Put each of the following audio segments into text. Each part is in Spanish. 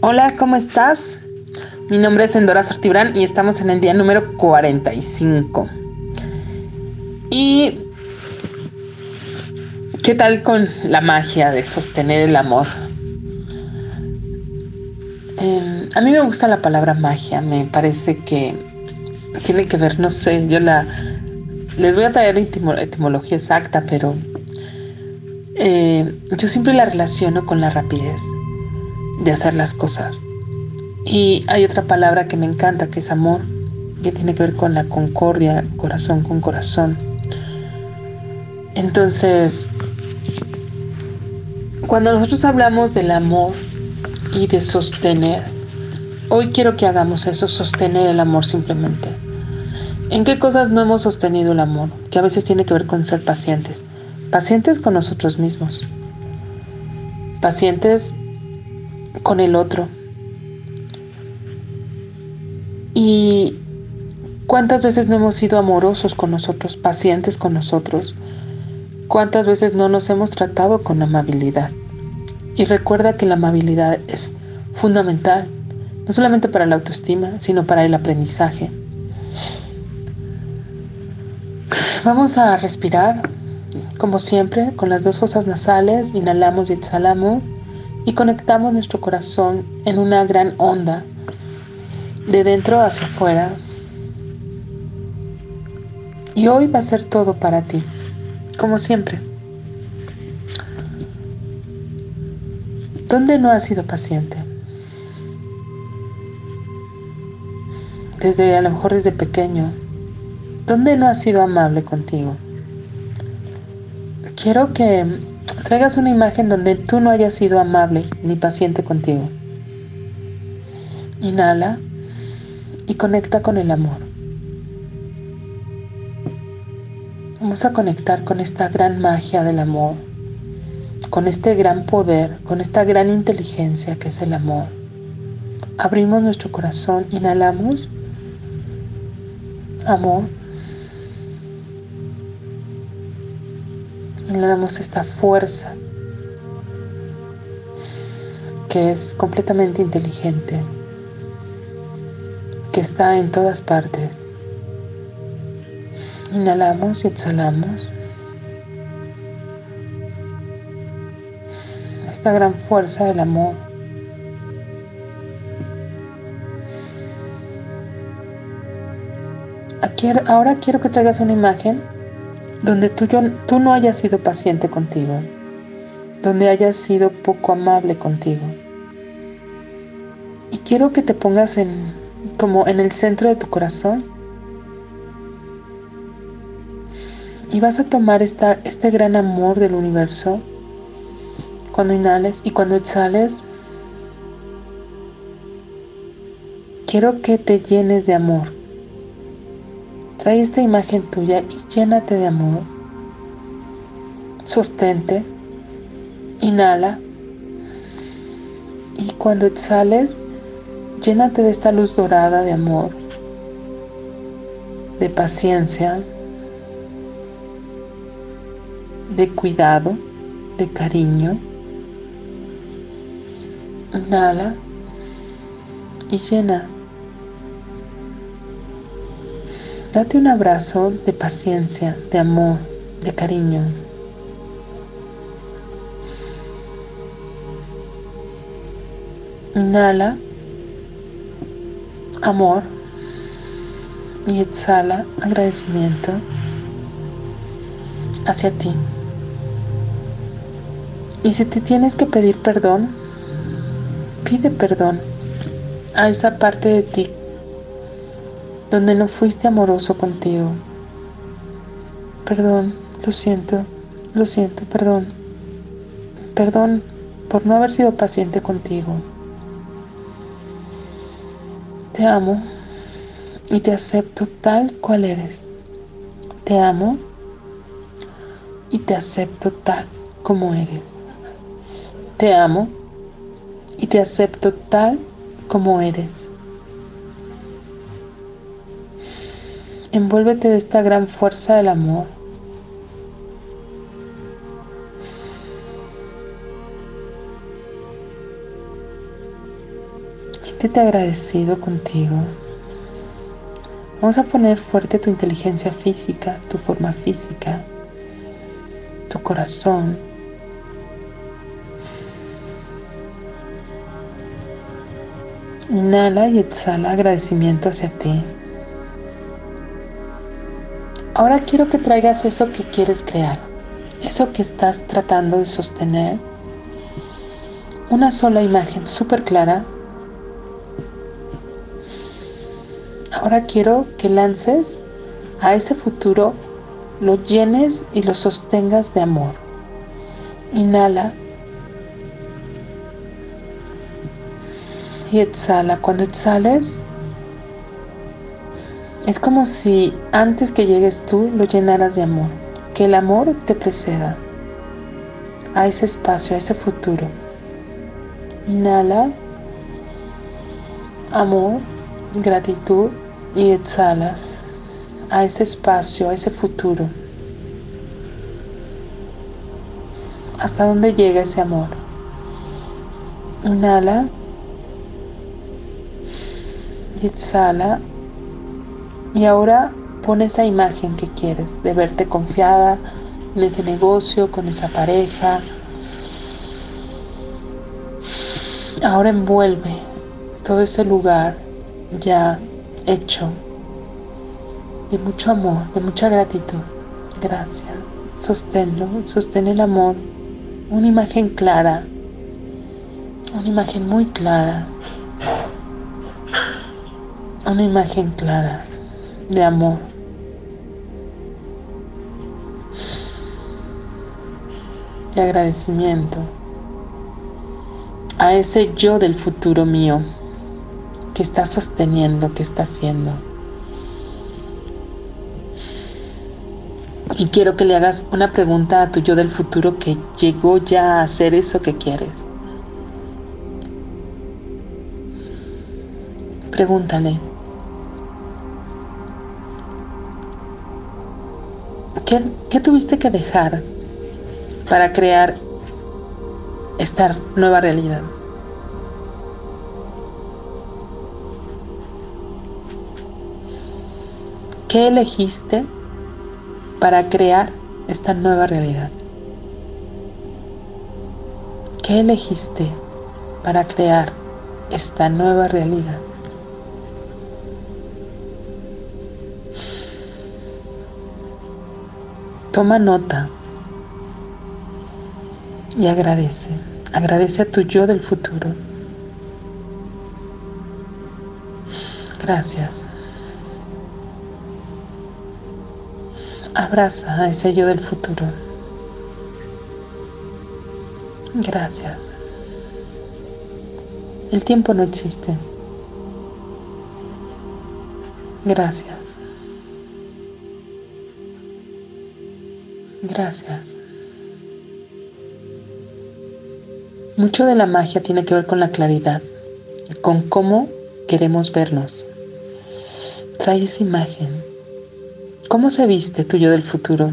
Hola, ¿cómo estás? Mi nombre es Endora Sortibrán y estamos en el día número 45. ¿Y qué tal con la magia de sostener el amor? Eh, a mí me gusta la palabra magia, me parece que tiene que ver, no sé, yo la... Les voy a traer la etimología exacta, pero eh, yo siempre la relaciono con la rapidez de hacer las cosas. Y hay otra palabra que me encanta, que es amor, que tiene que ver con la concordia, corazón con corazón. Entonces, cuando nosotros hablamos del amor y de sostener, hoy quiero que hagamos eso, sostener el amor simplemente. ¿En qué cosas no hemos sostenido el amor? Que a veces tiene que ver con ser pacientes. Pacientes con nosotros mismos. Pacientes con el otro. Y cuántas veces no hemos sido amorosos con nosotros, pacientes con nosotros. Cuántas veces no nos hemos tratado con amabilidad. Y recuerda que la amabilidad es fundamental, no solamente para la autoestima, sino para el aprendizaje. Vamos a respirar, como siempre, con las dos fosas nasales, inhalamos y exhalamos y conectamos nuestro corazón en una gran onda de dentro hacia afuera. Y hoy va a ser todo para ti, como siempre. ¿Dónde no has sido paciente? Desde a lo mejor desde pequeño. ¿Dónde no has sido amable contigo? Quiero que traigas una imagen donde tú no hayas sido amable ni paciente contigo. Inhala y conecta con el amor. Vamos a conectar con esta gran magia del amor, con este gran poder, con esta gran inteligencia que es el amor. Abrimos nuestro corazón, inhalamos amor Inhalamos esta fuerza que es completamente inteligente, que está en todas partes. Inhalamos y exhalamos. Esta gran fuerza del amor. ahora quiero que traigas una imagen donde tú, no hayas sido paciente contigo, donde hayas sido poco amable contigo. Y quiero que te pongas en, como en el centro de tu corazón. Y vas a tomar esta, este gran amor del universo cuando inhales y cuando exhales. Quiero que te llenes de amor Trae esta imagen tuya y llénate de amor. Sostente. Inhala. Y cuando exhales, llénate de esta luz dorada de amor, de paciencia, de cuidado, de cariño. Inhala y llena Date un abrazo de paciencia, de amor, de cariño. Inhala amor y exhala agradecimiento hacia ti. Y si te tienes que pedir perdón, pide perdón a esa parte de ti donde no fuiste amoroso contigo. Perdón, lo siento, lo siento, perdón. Perdón por no haber sido paciente contigo. Te amo y te acepto tal cual eres. Te amo y te acepto tal como eres. Te amo y te acepto tal como eres. Envuélvete de esta gran fuerza del amor. Siéntete agradecido contigo. Vamos a poner fuerte tu inteligencia física, tu forma física, tu corazón. Inhala y exhala agradecimiento hacia ti. Ahora quiero que traigas eso que quieres crear, eso que estás tratando de sostener. Una sola imagen súper clara Ahora quiero que lances a ese futuro, lo llenes y lo sostengas de amor. Inhala. Y exhala. Cuando exhales, es como si antes que llegues tú lo llenaras de amor. Que el amor te preceda a ese espacio, a ese futuro. Inhala. Amor, gratitud y exhalas a ese espacio, a ese futuro. ¿Hasta dónde llega ese amor? Inhala y exhala. Y ahora pon esa imagen que quieres de verte confiada en ese negocio, con esa pareja. Ahora envuelve todo ese lugar ya hecho de mucho amor, de mucha gratitud. Gracias. Sosténlo, sostén el amor. Una imagen clara, una imagen muy clara, una imagen clara de amor. De agradecimiento a ese yo del futuro mío que está sosteniendo, que está haciendo. Y quiero que le hagas una pregunta a tu yo del futuro que llegó ya a hacer eso que quieres. Pregúntale. ¿Qué, ¿Qué, tuviste que dejar para crear esta nueva realidad? ¿Qué elegiste para crear esta nueva realidad? ¿Qué elegiste para crear esta nueva realidad? Toma nota y agradece. Agradece a tu yo del futuro. Gracias. Abraza a ese yo del futuro. Gracias. El tiempo no existe. Gracias. Gracias. Mucho de la magia tiene que ver con la claridad, con cómo queremos vernos. Trae esa imagen ¿Cómo se viste tuyo del futuro?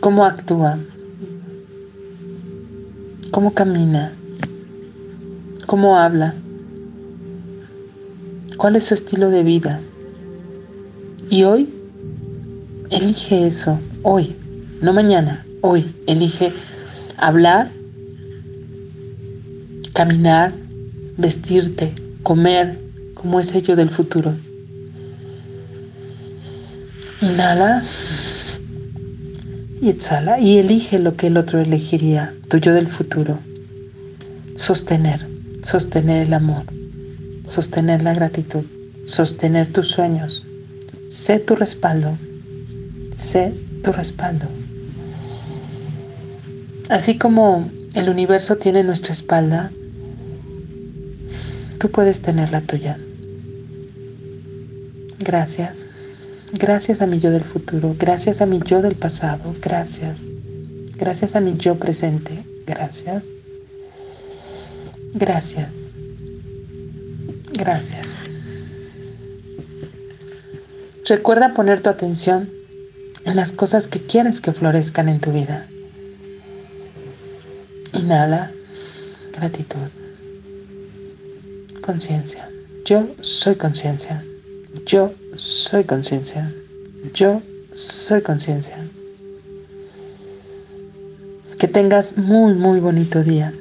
¿Cómo actúa? ¿Cómo camina? ¿Cómo habla? ¿Cuál es su estilo de vida? Y hoy, elige eso, hoy, no mañana, hoy, elige hablar, caminar, vestirte, comer como ese yo del futuro. Inhala y exhala y elige lo que el otro elegiría, tuyo del futuro. Sostener, sostener el amor, sostener la gratitud, sostener tus sueños. Sé tu respaldo, sé tu respaldo. Así como el universo tiene nuestra espalda, tú puedes tener la tuya. Gracias. Gracias a mi yo del futuro, gracias a mi yo del pasado, gracias. Gracias a mi yo presente, gracias. Gracias. Gracias. Recuerda poner tu atención en las cosas que quieres que florezcan en tu vida. Inhala gratitud, conciencia. Yo soy conciencia. Yo soy conciencia. Yo soy conciencia. Que tengas muy, muy bonito día.